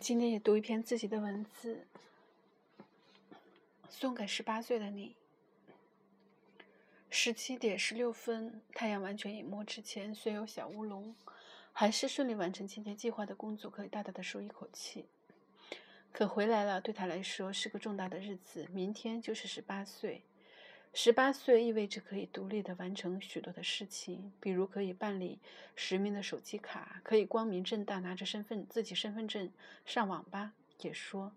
今天也读一篇自己的文字，送给十八岁的你。十七点十六分，太阳完全隐没之前，虽有小乌龙，还是顺利完成今天计划的工作，可以大大的舒一口气。可回来了，对他来说是个重大的日子，明天就是十八岁。十八岁意味着可以独立的完成许多的事情，比如可以办理实名的手机卡，可以光明正大拿着身份自己身份证上网吧。也说，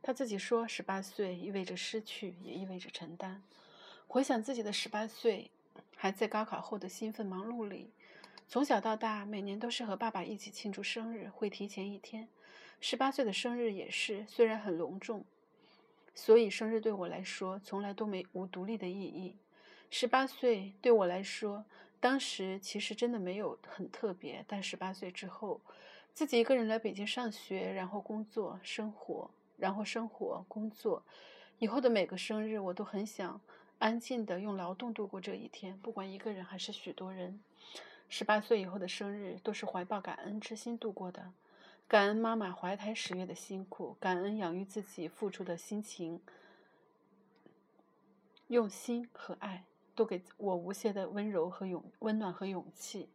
他自己说，十八岁意味着失去，也意味着承担。回想自己的十八岁，还在高考后的兴奋忙碌里，从小到大，每年都是和爸爸一起庆祝生日，会提前一天。十八岁的生日也是，虽然很隆重。所以，生日对我来说从来都没无独立的意义。十八岁对我来说，当时其实真的没有很特别。但十八岁之后，自己一个人来北京上学，然后工作、生活，然后生活、工作，以后的每个生日，我都很想安静的用劳动度过这一天，不管一个人还是许多人。十八岁以后的生日，都是怀抱感恩之心度过的。感恩妈妈怀胎十月的辛苦，感恩养育自己付出的心情、用心和爱，都给我无限的温柔和勇温暖和勇气。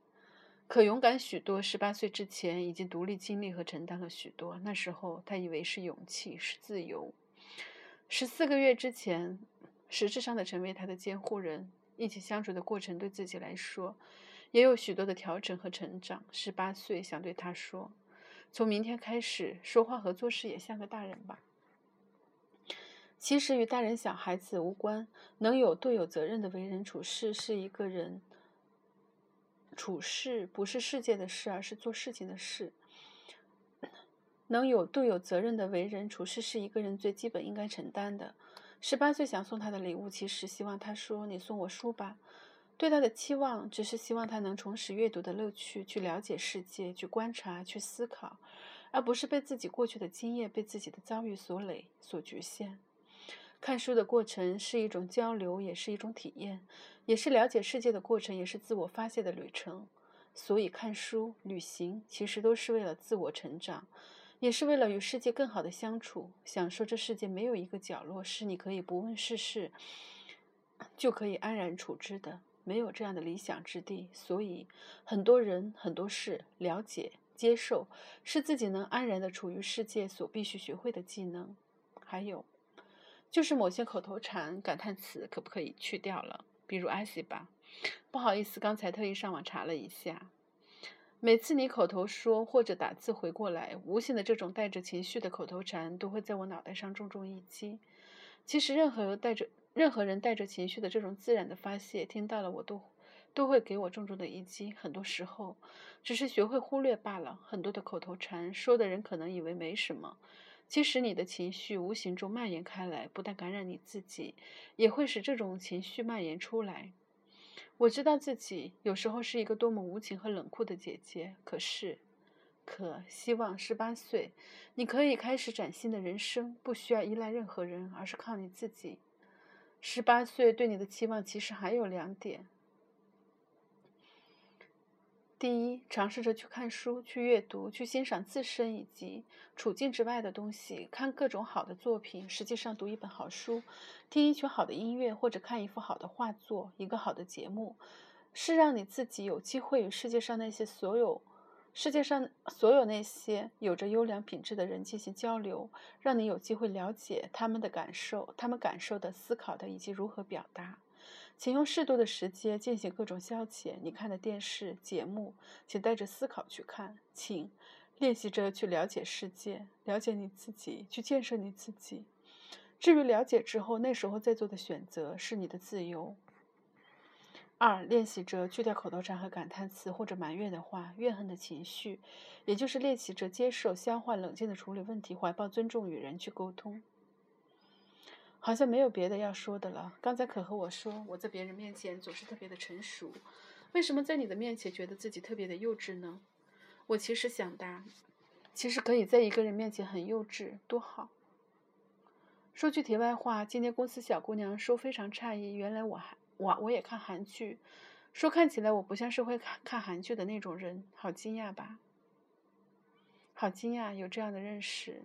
可勇敢许多。十八岁之前，已经独立经历和承担了许多。那时候，他以为是勇气，是自由。十四个月之前，实质上的成为他的监护人，一起相处的过程，对自己来说，也有许多的调整和成长。十八岁，想对他说。从明天开始，说话和做事也像个大人吧。其实与大人小孩子无关，能有度有责任的为人处事，是一个人处事不是世界的事，而是做事情的事。能有度有责任的为人处事，是一个人最基本应该承担的。十八岁想送他的礼物，其实希望他说：“你送我书吧。”对他的期望，只是希望他能重拾阅读的乐趣，去了解世界，去观察，去思考，而不是被自己过去的经验、被自己的遭遇所累、所局限。看书的过程是一种交流，也是一种体验，也是了解世界的过程，也是自我发泄的旅程。所以，看书、旅行，其实都是为了自我成长，也是为了与世界更好的相处，享受这世界没有一个角落是你可以不问世事就可以安然处之的。没有这样的理想之地，所以很多人、很多事了解、接受，是自己能安然的处于世界所必须学会的技能。还有，就是某些口头禅、感叹词，可不可以去掉了？比如“艾希吧”，不好意思，刚才特意上网查了一下。每次你口头说或者打字回过来，无形的这种带着情绪的口头禅，都会在我脑袋上重重一击。其实，任何带着。任何人带着情绪的这种自然的发泄，听到了我都都会给我重重的一击。很多时候，只是学会忽略罢了。很多的口头禅，说的人可能以为没什么，其实你的情绪无形中蔓延开来，不但感染你自己，也会使这种情绪蔓延出来。我知道自己有时候是一个多么无情和冷酷的姐姐，可是，可希望十八岁，你可以开始崭新的人生，不需要依赖任何人，而是靠你自己。十八岁对你的期望其实还有两点：第一，尝试着去看书、去阅读、去欣赏自身以及处境之外的东西，看各种好的作品。实际上，读一本好书、听一曲好的音乐，或者看一幅好的画作、一个好的节目，是让你自己有机会与世界上那些所有。世界上所有那些有着优良品质的人进行交流，让你有机会了解他们的感受、他们感受的、思考的以及如何表达。请用适度的时间进行各种消遣。你看的电视节目，请带着思考去看。请练习着去了解世界，了解你自己，去建设你自己。至于了解之后，那时候再做的选择是你的自由。二、练习着去掉口头禅和感叹词或者埋怨的话、怨恨的情绪，也就是练习着接受、消化、冷静的处理问题，怀抱尊重与人去沟通。好像没有别的要说的了。刚才可和我说，我在别人面前总是特别的成熟，为什么在你的面前觉得自己特别的幼稚呢？我其实想答，其实可以在一个人面前很幼稚，多好。说句题外话，今天公司小姑娘说非常诧异，原来我还。我我也看韩剧，说看起来我不像是会看看韩剧的那种人，好惊讶吧？好惊讶，有这样的认识。